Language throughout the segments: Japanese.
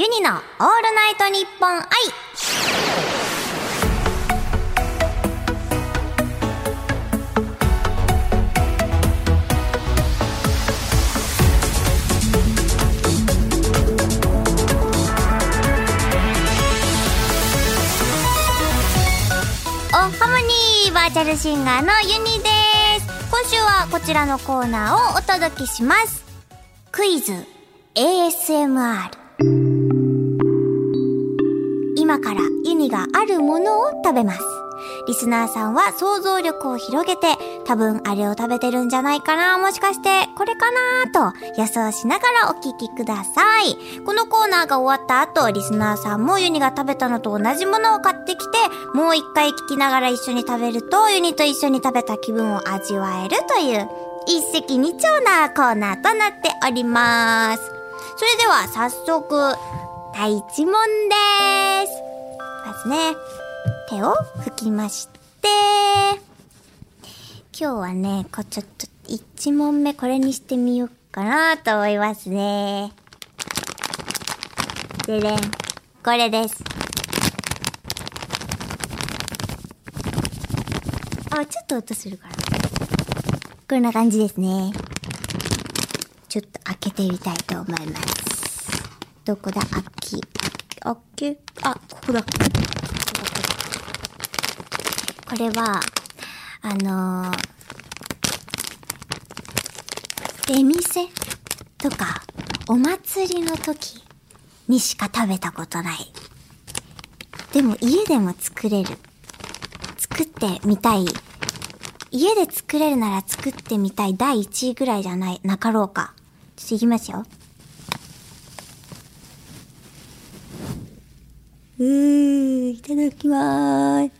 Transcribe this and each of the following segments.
ユニのオールナイトニッポン愛おハモニーバーチャルシンガーのユニです。今週はこちらのコーナーをお届けします。クイズ。ASMR からユニがあるものを食べます。リスナーさんは想像力を広げて多分あれを食べてるんじゃないかな。もしかしてこれかなと予想しながらお聞きください。このコーナーが終わった後リスナーさんもユニが食べたのと同じものを買ってきてもう一回聞きながら一緒に食べるとユニと一緒に食べた気分を味わえるという一石二鳥なコーナーとなっております。それでは早速第一問です。まずね。手を拭きまして。今日はねこうちょっと一問目これにしてみようかなと思いますね。でれんこれです。あちょっと音するから。こんな感じですね。ちょっと開けてみたいと思います。どこだ？開き開けあここだ。これは、あのー、出店とか、お祭りの時にしか食べたことない。でも家でも作れる。作ってみたい。家で作れるなら作ってみたい第1位ぐらいじゃない、なかろうか。ちょっといきますよ。うー、いただきまーす。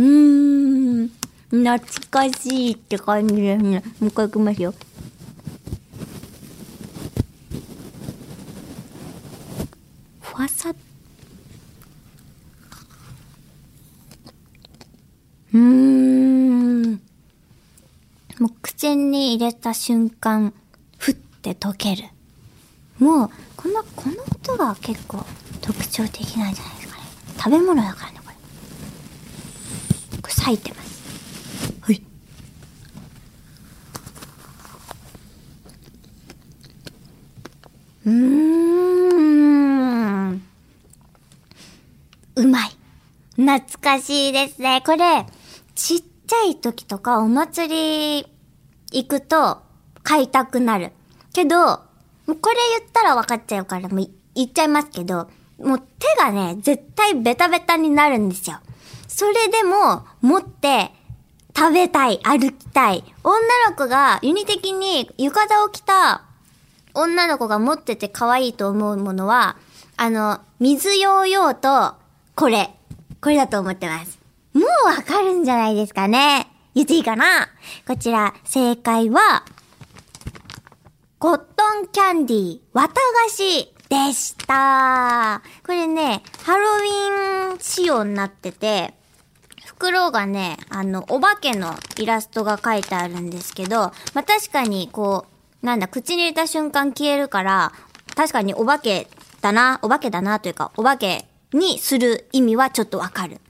うん。懐かしいって感じですね。もう一回いきますよ。ファサうん。もう口に入れた瞬間、ふって溶ける。もう、この、この音が結構特徴的なんじゃないですかね。食べ物だからね、これ。これ咲いてます。はい。うーん。うまい。懐かしいですね。これ、ちっちゃい時とかお祭り行くと買いたくなる。けど、もうこれ言ったら分かっちゃうからもう言っちゃいますけど、もう手がね、絶対ベタベタになるんですよ。それでも、持って、食べたい、歩きたい。女の子が、ユニ的に浴衣を着た女の子が持ってて可愛いと思うものは、あの、水ヨーヨーと、これ。これだと思ってます。もうわかるんじゃないですかね。言っていいかなこちら、正解は、コットンキャンディー、綿菓子でした。これね、ハロウィン仕様になってて、袋がね、あの、お化けのイラストが書いてあるんですけど、まあ、確かにこう、なんだ、口に入れた瞬間消えるから、確かにお化けだな、お化けだなというか、お化けにする意味はちょっとわかる。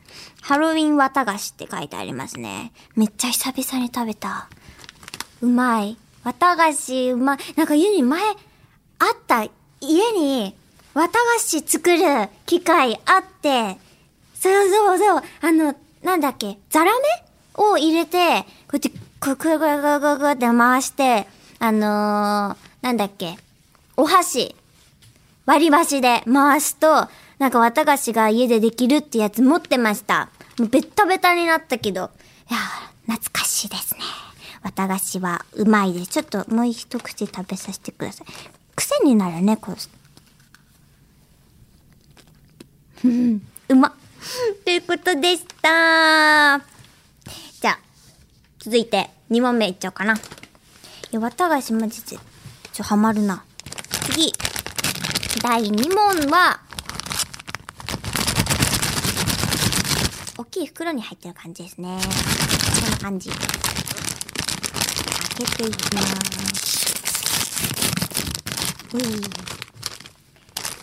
ハロウィン綿菓子って書いてありますね。めっちゃ久々に食べた。うまい。綿菓子うまい。なんか家に前、あった。家に、綿菓子作る機械あって、そうそうそう。あの、なんだっけ、ザラメ？を入れて、こうやって、くるくるくるくるくるくるって回して、あのー、なんだっけ、お箸、割り箸で回すと、なんか綿菓子が家でできるってやつ持ってました。もうベッタベタになったけど、いや、懐かしいですね。綿菓子はうまいです。ちょっともう一口食べさせてください。癖になるね、こう。うん、うま。ということでした。じゃあ、続いて2問目いっちゃおうかな。綿菓子マジで、ちょ、ハマるな。次。第2問は、大きい袋に入ってる感じですね。こんな感じ。開けていきます。うん。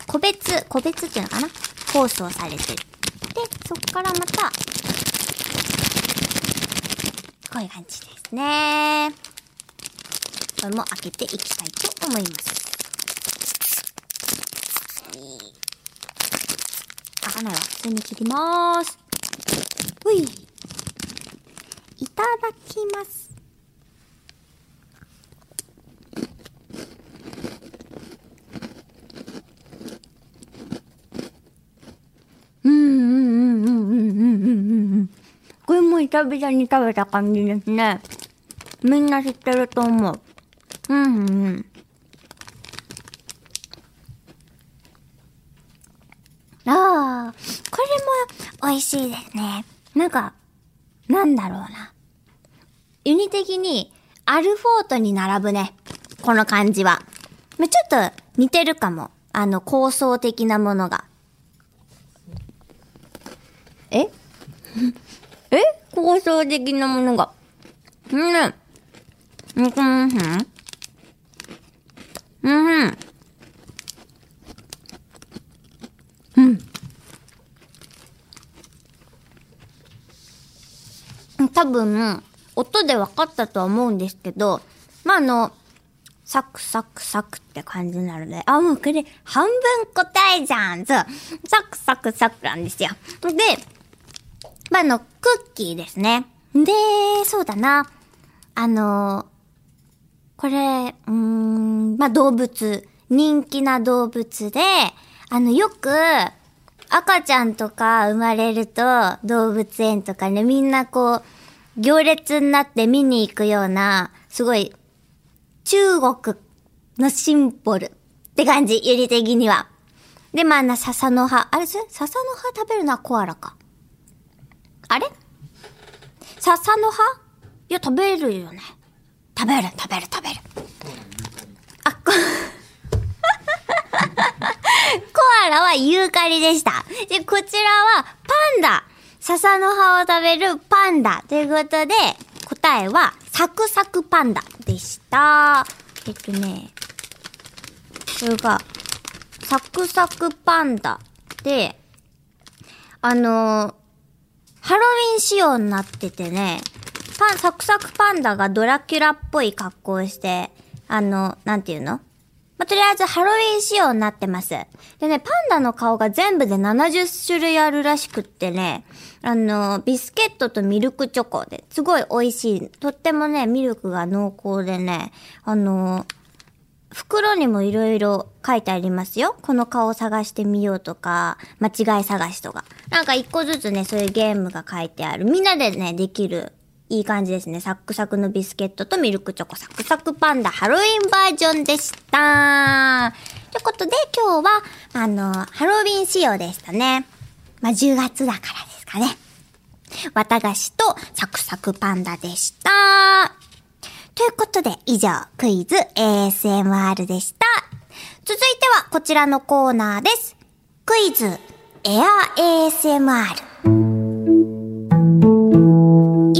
個別、個別っていうのかな放送されてる。そこからまた、こういう感じですね。これも開けていきたいと思います。開かないわ。普通に切ります。ほい。いただきます。びちゃびちゃに食べた感じですね。みんな知ってると思う。うん、うん。ああ、これも美味しいですね。なんか、なんだろうな。ユニ的に、アルフォートに並ぶね。この感じは。ちょっと似てるかも。あの、構想的なものが。え？え？構想的なものが。うん。肉まんうん。うん。うん。多分、音で分かったとは思うんですけど、まあ、あの、サクサクサクって感じなので、あ、もうこれ半分答えじゃんそうサクサクサクなんですよ。で、まあ、あの、クッキーですね。で、そうだな。あの、これ、うん、まあ、動物、人気な動物で、あの、よく、赤ちゃんとか生まれると、動物園とかね、みんなこう、行列になって見に行くような、すごい、中国のシンボルって感じ、ゆり的には。で、まあ、な、笹の葉。あれ、笹の葉食べるのはコアラか。あれ？笹の葉いや、食べるよね。食べる、食べる、食べる。あ、こ、コアラはユーカリでした。で、こちらはパンダ。笹の葉を食べるパンダ。ということで、答えはサクサクパンダでした。えっとね、これが、サクサクパンダで、あのー、ハロウィン仕様になっててね、パン、サクサクパンダがドラキュラっぽい格好をして、あの、なんていうの？まあ、とりあえずハロウィン仕様になってます。でね、パンダの顔が全部で70種類あるらしくってね、あの、ビスケットとミルクチョコで、すごい美味しい。とってもね、ミルクが濃厚でね、あの、袋にもいろいろ書いてありますよ。この顔探してみようとか、間違い探しとか。なんか一個ずつね、そういうゲームが書いてある。みんなでね、できる。いい感じですね。サックサクのビスケットとミルクチョコサクサクパンダハロウィンバージョンでした。ということで今日は、あの、ハロウィン仕様でしたね。まあ、10月だからですかね。綿菓子とサクサクパンダでした。ということで、以上、クイズ ASMR でした。続いてはこちらのコーナーです。クイズ、エア ASMR。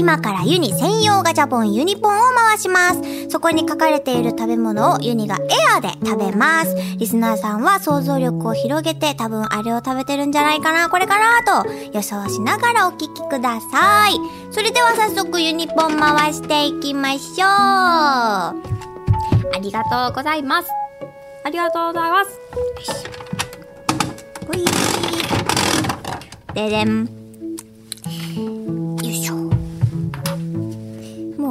今からユニ専用ガチャポンユニポンを回します。そこに書かれている食べ物をユニがエアで食べます。リスナーさんは想像力を広げて多分あれを食べてるんじゃないかな、これかなと予想しながらお聞きください。それでは早速ユニポン回していきましょう。ありがとうございます。ありがとうございます。よし。ほい。ででん。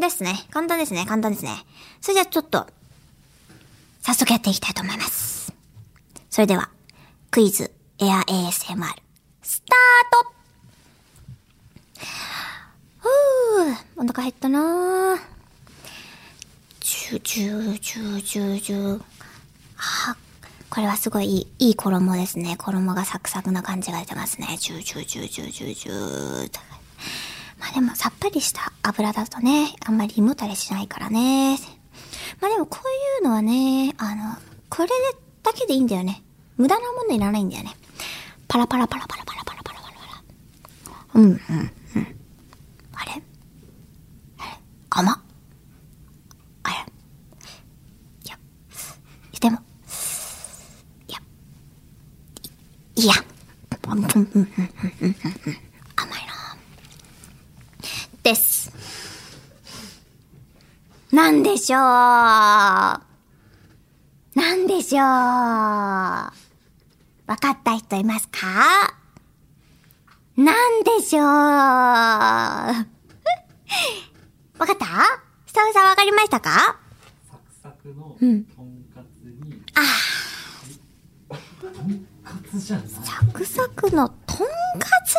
ですね。簡単ですね。簡単ですね。それじゃあちょっと、早速やっていきたいと思います。それでは、クイズエア ASMR、スタートふぅ、お腹減ったなぁ。ジュジュジュジュジュ。あ、これはすごいいい、衣ですね。衣がサクサクな感じが出てますね。ジュジュジュジュジュジュでもさっぱりした油だとね、あんまり胃もたれしないからね。まあでもこういうのはね、あの、これだけでいいんだよね。無駄なものいらないんだよね。パラパラパラパラパラパラパラパラパラ。うん、うん、うん。あれ？あれ？甘っ。あれいや、でも、いや、いいや。うんうんうんうんうんうん甘いなです。なんでしょう。なんでしょう。わかった人いますか？なんでしょう。わかった？スタッフさんわかりましたか？サクサクのうん。とんかつに、あ。とんかつじゃない。サクサクのとんかつ？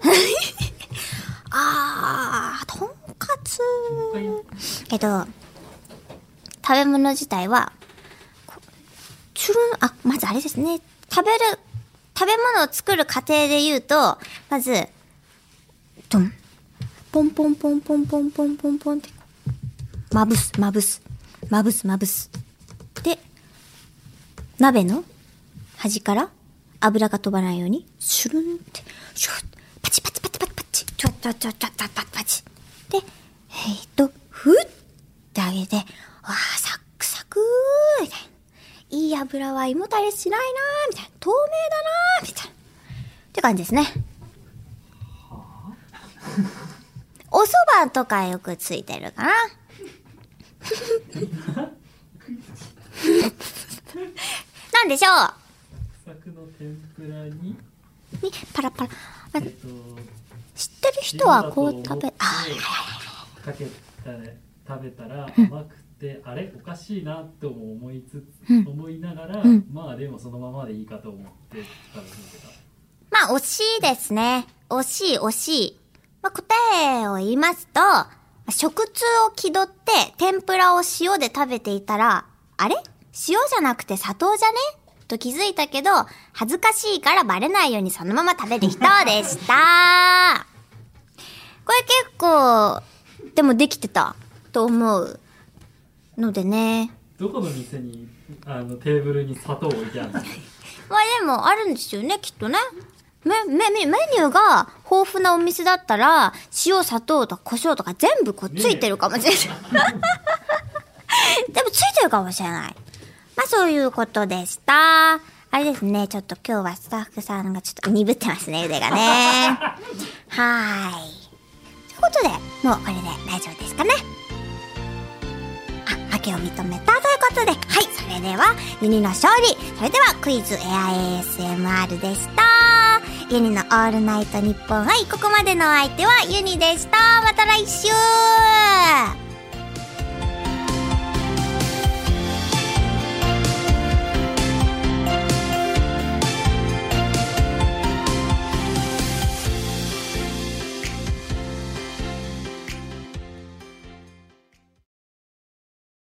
歯があー、とんかつもう一回えっと、食べ物自体は、チュルン、あ、まずあれですね。食べる、食べ物を作る過程で言うと、まず、ドン。ポンポンポンポンポンポンポンポンって、まぶす、まぶす。まぶす、まぶす。で、鍋の端から油が飛ばないように、シュルンって、シュッ、パチパチパチパチパチ、チョッチョッチョッチョッチョッチパチ。で、えー、っと、ふってあげて、わあ、サックサクーみたいな。いい油は胃もたれしないなーみたいな。透明だなーみたいな。って感じですね。お蕎麦とかよくついてるかななんでしょうサクの天ぷらに、に、パラパラ。あえっと、知ってる人はこう食べ、あ、かけたら食べたら甘くて、あれおかしいなとも思いつつ、うん思いながら、うんまあでもそのままでいいかと思って食べてた。まあ、惜しいですね。惜しい、惜しい。まあ、答えを言いますと、食通を気取って天ぷらを塩で食べていたら、あれ？塩じゃなくて砂糖じゃね？と気づいたけど、恥ずかしいからバレないようにそのまま食べる人でした。これ結構、でもできてたと思うのでね。どこの店にあのテーブルに砂糖置いてあるの？まあでもあるんですよね、きっとね。メ、メ、メメニューが豊富なお店だったら、塩、砂糖とか胡椒とか全部こうついてるかもしれない。でもついてるかもしれない。まあそういうことでした。あれですね、ちょっと今日はスタッフさんがちょっと鈍ってますね、腕がね。はーい。ということで、もうこれで大丈夫ですかね。けを認めたということで、はい、それでは、ユニの勝利。それでは、クイズエア ASMR でした。ユニのオールナイトニッポン愛、ここまでのお相手はユニでした。また来週